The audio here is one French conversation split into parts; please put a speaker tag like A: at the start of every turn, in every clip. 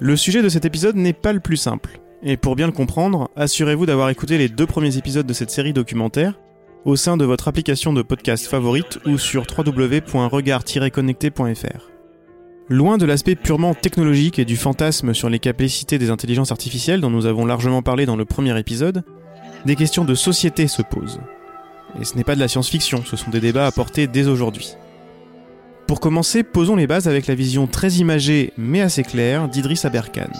A: Le sujet de cet épisode n'est pas le plus simple. Et pour bien le comprendre, assurez-vous d'avoir écouté les deux premiers épisodes de cette série documentaire au sein de votre application de podcast favorite ou sur www.regard-connecté.fr. Loin de l'aspect purement technologique et du fantasme sur les capacités des intelligences artificielles dont nous avons largement parlé dans le premier épisode, des questions de société se posent. Et ce n'est pas de la science-fiction, ce sont des débats à porter dès aujourd'hui. Pour commencer, posons les bases avec la vision très imagée mais assez claire d'Idriss Aberkan.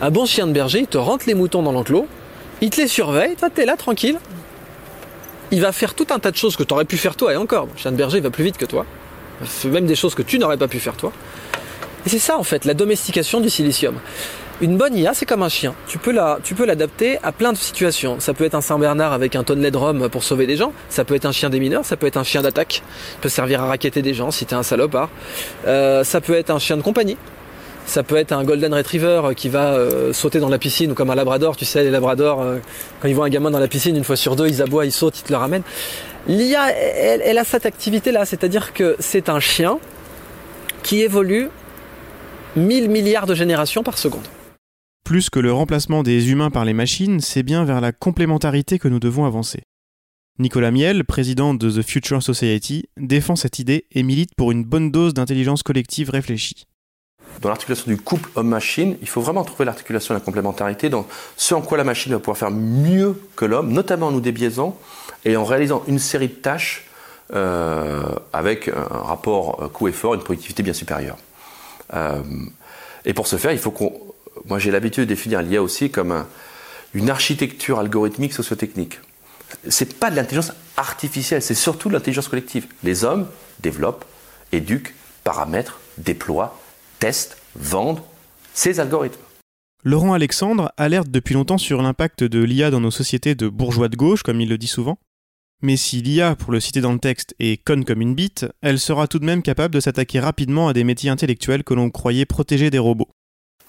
B: Un bon chien de berger, il te rentre les moutons dans l'enclos, il te les surveille, toi t'es là tranquille. Il va faire tout un tas de choses que tu aurais pu faire toi et encore. Chien de berger il va plus vite que toi. Il fait même des choses que tu n'aurais pas pu faire toi. Et c'est ça en fait, la domestication du silicium. Une bonne IA, c'est comme un chien. Tu peux la, tu peux l'adapter à plein de situations. Ça peut être un Saint-Bernard avec un tonnelet de rhum pour sauver des gens. Ça peut être un chien des mineurs. Ça peut être un chien d'attaque. peut servir à raqueter des gens si t'es un salopard. Euh, ça peut être un chien de compagnie. Ça peut être un golden retriever qui va euh, sauter dans la piscine ou comme un labrador, tu sais, les labradors, euh, quand ils voient un gamin dans la piscine, une fois sur deux, ils aboient, ils sautent, ils te le ramènent. L'IA, elle, a cette activité-là, c'est-à-dire que c'est un chien qui évolue 1000 milliards de générations par seconde.
A: Plus que le remplacement des humains par les machines, c'est bien vers la complémentarité que nous devons avancer. Nicolas Miel, président de The Future Society, défend cette idée et milite pour une bonne dose d'intelligence collective réfléchie.
C: Dans l'articulation du couple homme-machine, il faut vraiment trouver l'articulation et la complémentarité dans ce en quoi la machine va pouvoir faire mieux que l'homme, notamment en nous débiaisant et en réalisant une série de tâches euh, avec un rapport coût-effort, une productivité bien supérieure. Euh, et pour ce faire, il faut qu'on. Moi, j'ai l'habitude de définir l'IA aussi comme une architecture algorithmique sociotechnique. C'est pas de l'intelligence artificielle, c'est surtout de l'intelligence collective. Les hommes développent, éduquent, paramètrent, déploient, testent, vendent ces algorithmes.
A: Laurent Alexandre alerte depuis longtemps sur l'impact de l'IA dans nos sociétés de bourgeois de gauche, comme il le dit souvent. Mais si l'IA, pour le citer dans le texte, est conne comme une bite, elle sera tout de même capable de s'attaquer rapidement à des métiers intellectuels que l'on croyait protéger des robots.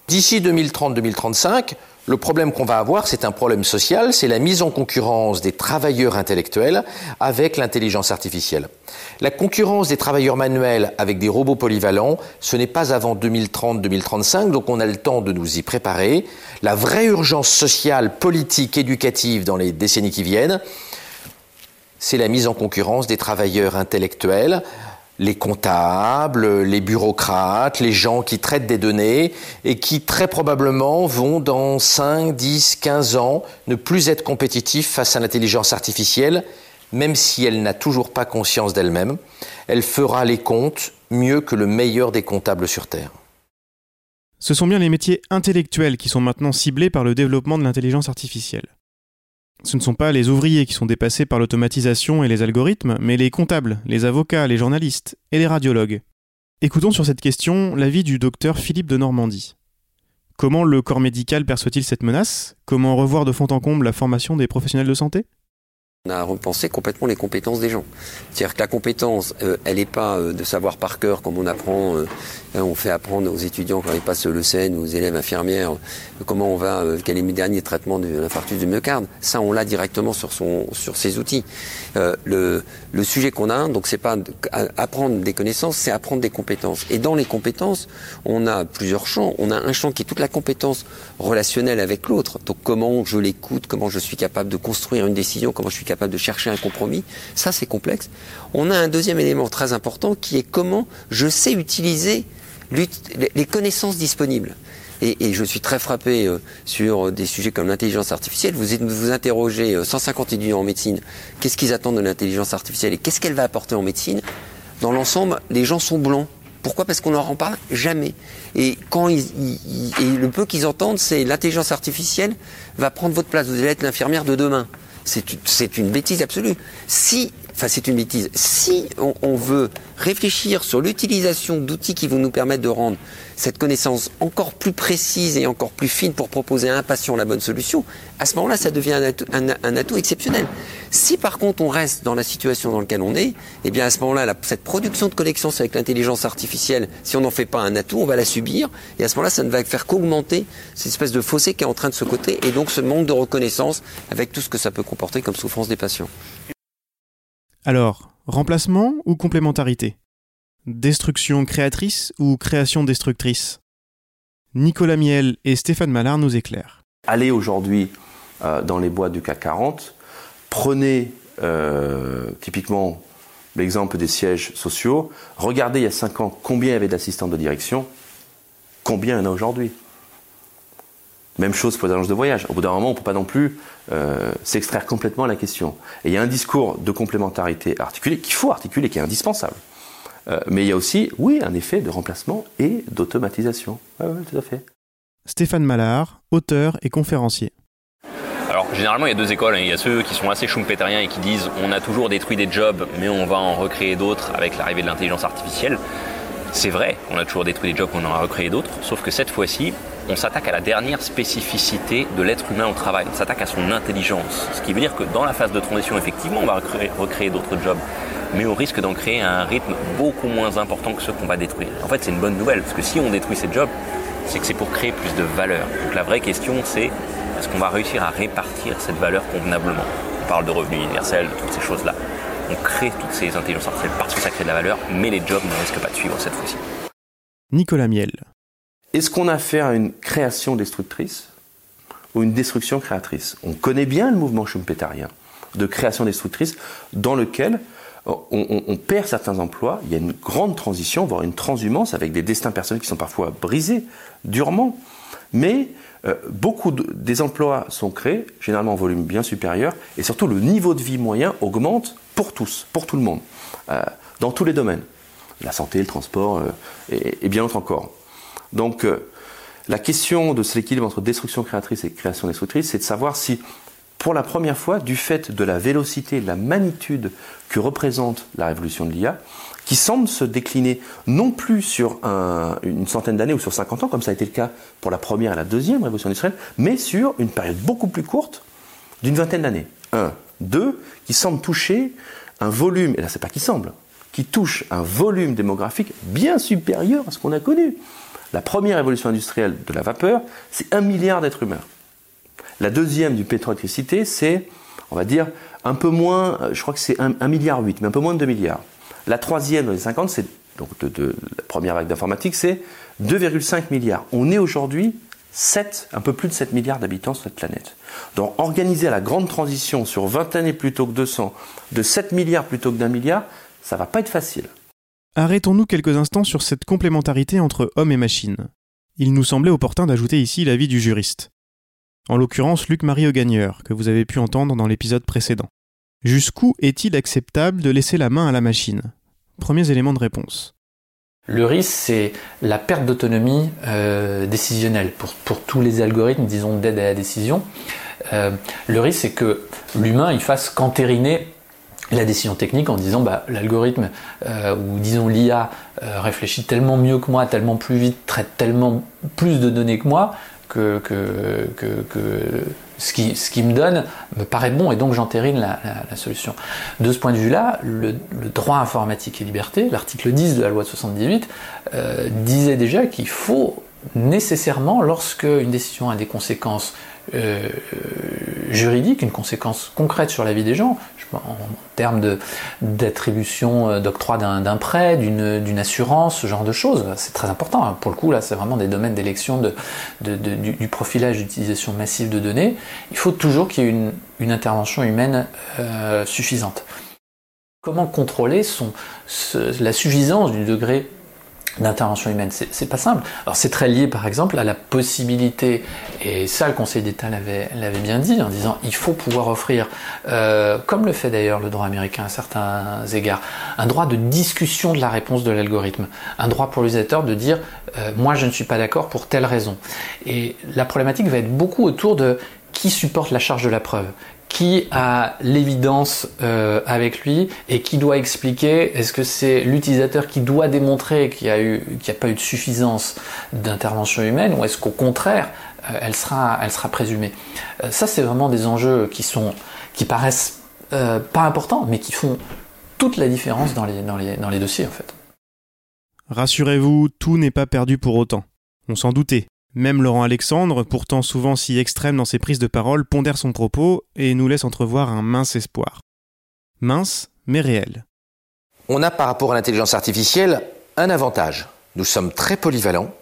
D: D'ici 2030-2035, le problème qu'on va avoir, c'est un problème social, c'est la mise en concurrence des travailleurs intellectuels avec l'intelligence artificielle. La concurrence des travailleurs manuels avec des robots polyvalents, ce n'est pas avant 2030-2035, donc on a le temps de nous y préparer. La vraie urgence sociale, politique, éducative dans les décennies qui viennent, c'est la mise en concurrence des travailleurs intellectuels les comptables, les bureaucrates, les gens qui traitent des données et qui très probablement vont dans 5, 10, 15 ans ne plus être compétitifs face à l'intelligence artificielle, même si elle n'a toujours pas conscience d'elle-même. Elle fera les comptes mieux que le meilleur des comptables sur Terre.
A: Ce sont bien les métiers intellectuels qui sont maintenant ciblés par le développement de l'intelligence artificielle. Ce ne sont pas les ouvriers qui sont dépassés par l'automatisation et les algorithmes, mais les comptables, les avocats, les journalistes et les radiologues. Écoutons sur cette question l'avis du docteur Philippe de Normandie. Comment le corps médical perçoit-il cette menace? Comment revoir de fond en comble la formation des professionnels de santé?
E: On a repensé complètement les compétences des gens. C'est-à-dire que la compétence, euh, elle n'est pas euh, de savoir par cœur comme on apprend, euh, hein, on fait apprendre aux étudiants quand ils passent le ou aux élèves infirmières comment on va, quel est le dernier traitement de l'infarctus du myocarde. Ça, on l'a directement sur son, sur ses outils. le, le sujet qu'on a, donc c'est pas apprendre des connaissances, c'est apprendre des compétences. Et dans les compétences, on a plusieurs champs. On a un champ qui est toute la compétence relationnelle avec l'autre. Donc comment je l'écoute, comment je suis capable de construire une décision, comment je suis capable capable de chercher un compromis. Ça, c'est complexe. On a un deuxième élément très important qui est comment je sais utiliser les connaissances disponibles. Et, je suis très frappé euh, sur des sujets comme l'intelligence artificielle. Vous vous interrogez 150 euh, étudiants en médecine, qu'est-ce qu'ils attendent de l'intelligence artificielle et qu'est-ce qu'elle va apporter en médecine? Dans l'ensemble, les gens sont blancs. Pourquoi? Parce qu'on n'en en parle jamais. Et quand et le peu qu'ils entendent, c'est l'intelligence artificielle va prendre votre place. Vous allez être l'infirmière de demain c'est une bêtise absolue. Si, enfin c'est une bêtise, si on, veut réfléchir sur l'utilisation d'outils qui vont nous permettre de rendre cette connaissance encore plus précise et encore plus fine pour proposer à un patient la bonne solution, à ce moment-là, ça devient un atout, exceptionnel. Si par contre on reste dans la situation dans laquelle on est, eh bien à ce moment-là, cette production de connaissances avec l'intelligence artificielle, si on n'en fait pas un atout, on va la subir, et à ce moment-là, ça ne va faire qu'augmenter cette espèce de fossé qui est en train de se côté, et donc ce manque de reconnaissance avec tout ce que ça peut comporter comme souffrance des patients.
A: Alors, Remplacement ou complémentarité? Destruction créatrice ou création destructrice? Nicolas Miel et Stéphane Mallard nous éclairent.
C: Allez aujourd'hui euh, dans les boîtes du CAC 40, prenez euh, typiquement l'exemple des sièges sociaux, regardez il y a 5 ans combien il y avait d'assistants de direction, combien il y en a aujourd'hui? Même chose pour les agences de voyage. Au bout d'un moment, on ne peut pas non plus euh, s'extraire complètement à la question. Et il y a un discours de complémentarité articulé qu'il faut articuler, qui est indispensable. Euh, mais il y a aussi, oui, un effet de remplacement et d'automatisation. Oui, oui, tout à fait.
A: Stéphane Mallard, auteur et conférencier.
F: Alors généralement il y a deux écoles, hein. il y a ceux qui sont assez schumpeteriens et qui disent on a toujours détruit des jobs mais on va en recréer d'autres avec l'arrivée de l'intelligence artificielle. C'est vrai, on a toujours détruit des jobs, on en a recréé d'autres, sauf que cette fois-ci, on s'attaque à la dernière spécificité de l'être humain au travail, on s'attaque à son intelligence. Ce qui veut dire que dans la phase de transition, effectivement, on va recréer, d'autres jobs, mais au risque d'en créer à un rythme beaucoup moins important que ceux qu'on va détruire. En fait, c'est une bonne nouvelle, parce que si on détruit ces jobs, c'est que c'est pour créer plus de valeur. Donc la vraie question, c'est est-ce qu'on va réussir à répartir cette valeur convenablement? On parle de revenus universels, de toutes ces choses-là. On crée toutes ces intelligences artificielles parce que ça crée de la valeur, mais les jobs ne risquent pas de suivre cette fois-ci.
A: Nicolas Miel.
C: Est-ce qu'on a affaire à une création destructrice ou une destruction créatrice? On connaît bien le mouvement schumpeterien de création destructrice dans lequel on, on, perd certains emplois, il y a une grande transition, voire une transhumance avec des destins personnels qui sont parfois brisés durement, mais euh, beaucoup de, des emplois sont créés, généralement en volume bien supérieur, et surtout le niveau de vie moyen augmente pour tous, pour tout le monde, euh, dans tous les domaines, la santé, le transport, euh, et, bien d'autres encore. Donc euh, la question de cet équilibre entre destruction créatrice et création destructrice, c'est de savoir si pour la première fois, du fait de la vélocité, de la magnitude que représente la révolution de l'IA, qui semble se décliner non plus sur un, une centaine d'années ou sur 50 ans, comme ça a été le cas pour la première et la deuxième révolution industrielle, mais sur une période beaucoup plus courte, d'une vingtaine d'années. Un. Deux, qui semble toucher un volume, et là c'est pas qui semble, qui touche un volume démographique bien supérieur à ce qu'on a connu. La première révolution industrielle de la vapeur, c'est un milliard d'êtres humains. La deuxième du pétro-électricité, c'est, on va dire, un peu moins, je crois que c'est 1,8 milliard, mais un peu moins de 2 milliards. La troisième dans les 50, c'est donc de, la première vague d'informatique, c'est 2,5 milliards. On est aujourd'hui 7, un peu plus de 7 milliards d'habitants sur cette planète. Donc organiser la grande transition sur 20 années plutôt que 200, de 7 milliards plutôt que d'un milliard, ça va pas être facile.
A: Arrêtons-nous quelques instants sur cette complémentarité entre homme et machine. Il nous semblait opportun d'ajouter ici l'avis du juriste. En l'occurrence Luc-Marie Augagneur, que vous avez pu entendre dans l'épisode précédent. Jusqu'où est-il acceptable de laisser la main à la machine? Premiers éléments de réponse.
G: Le risque, c'est la perte d'autonomie euh, décisionnelle pour, tous les algorithmes, disons, d'aide à la décision. Euh, le risque, c'est que l'humain, il fasse qu'entériner la décision technique en disant bah, l'algorithme euh, ou disons l'IA réfléchit tellement mieux que moi, tellement plus vite, traite tellement plus de données que moi que, ce qui, me donne me paraît bon et donc j'entérine la, solution. De ce point de vue-là, le, le, droit informatique et liberté, l'article 10 de la loi de 78, euh, disait déjà qu'il faut nécessairement, lorsque une décision a des conséquences euh, juridiques, une conséquence concrète sur la vie des gens, en termes d'attribution, euh, d'octroi d'un prêt, d'une assurance, ce genre de choses. C'est très important. Pour le coup, là, c'est vraiment des domaines d'élection du, profilage d'utilisation massive de données. Il faut toujours qu'il y ait une, intervention humaine euh, suffisante. Comment contrôler la suffisance du degré d'intervention humaine. C'est pas simple. Alors c'est très lié par exemple à la possibilité, et ça le Conseil d'État l'avait bien dit en disant il faut pouvoir offrir, euh, comme le fait d'ailleurs le droit américain à certains égards, un droit de discussion de la réponse de l'algorithme, un droit pour l'utilisateur de dire euh, moi je ne suis pas d'accord pour telle raison. Et la problématique va être beaucoup autour de qui supporte la charge de la preuve? Qui a l'évidence euh, avec lui et qui doit expliquer est-ce que c'est l'utilisateur qui doit démontrer qu'il n'y a, a pas eu de suffisance d'intervention humaine ou est-ce qu'au contraire euh, elle, sera, présumée euh, Ça c'est vraiment des enjeux qui, sont, qui paraissent pas importants mais qui font toute la différence dans les dossiers en fait.
A: Rassurez-vous, tout n'est pas perdu pour autant. On s'en doutait. Même Laurent Alexandre, pourtant souvent si extrême dans ses prises de parole, pondère son propos et nous laisse entrevoir un mince espoir. Mince, mais réel.
D: on a par rapport à l'intelligence artificielle un avantage. Nous sommes très polyvalents,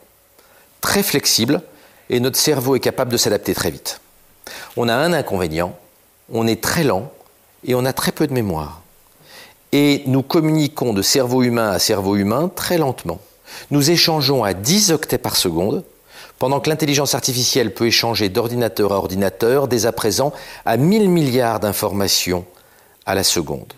D: très flexibles, et notre cerveau est capable de s'adapter très vite. On a un inconvénient, on est très lent et on a très peu de mémoire. Et nous communiquons de cerveau humain à cerveau humain très lentement. Nous échangeons à 10 octets par seconde, pendant que l'intelligence artificielle peut échanger d'ordinateur à ordinateur, dès à présent, à 1000 milliards d'informations à la seconde.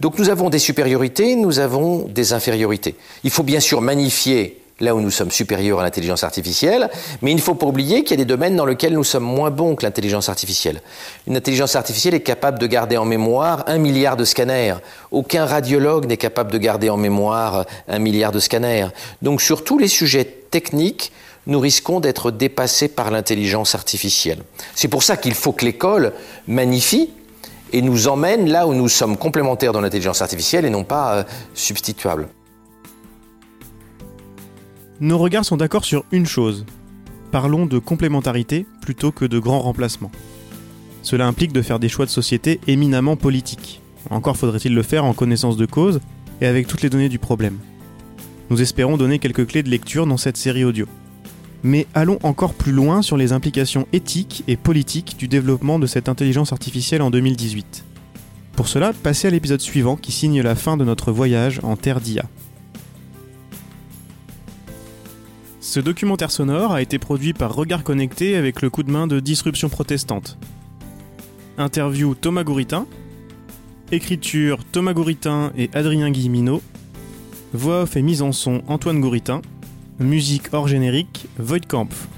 D: Donc nous avons des supériorités, nous avons des infériorités. Il faut bien sûr magnifier là où nous sommes supérieurs à l'intelligence artificielle, mais il ne faut pas oublier qu'il y a des domaines dans lesquels nous sommes moins bons que l'intelligence artificielle. Une intelligence artificielle est capable de garder en mémoire un milliard de scanners. Aucun radiologue n'est capable de garder en mémoire un milliard de scanners. Donc sur tous les sujets techniques, nous risquons d'être dépassés par l'intelligence artificielle. C'est pour ça qu'il faut que l'école magnifie et nous emmène là où nous sommes complémentaires dans l'intelligence artificielle et non pas euh, substituables.
A: Nos regards sont d'accord sur une chose. Parlons de complémentarité plutôt que de grands remplacements. Cela implique de faire des choix de société éminemment politiques. Encore faudrait-il le faire en connaissance de cause et avec toutes les données du problème. Nous espérons donner quelques clés de lecture dans cette série audio. Mais allons encore plus loin sur les implications éthiques et politiques du développement de cette intelligence artificielle en 2018. Pour cela, passez à l'épisode suivant qui signe la fin de notre voyage en terre d'IA. Ce documentaire sonore a été produit par Regard Connecté avec le coup de main de Disruption Protestante. Interview Thomas Gouritin. Écriture Thomas Gouritin et Adrien Guillemino. Voix off et mise en son Antoine Gouritin. Musique hors générique, Voidkampf.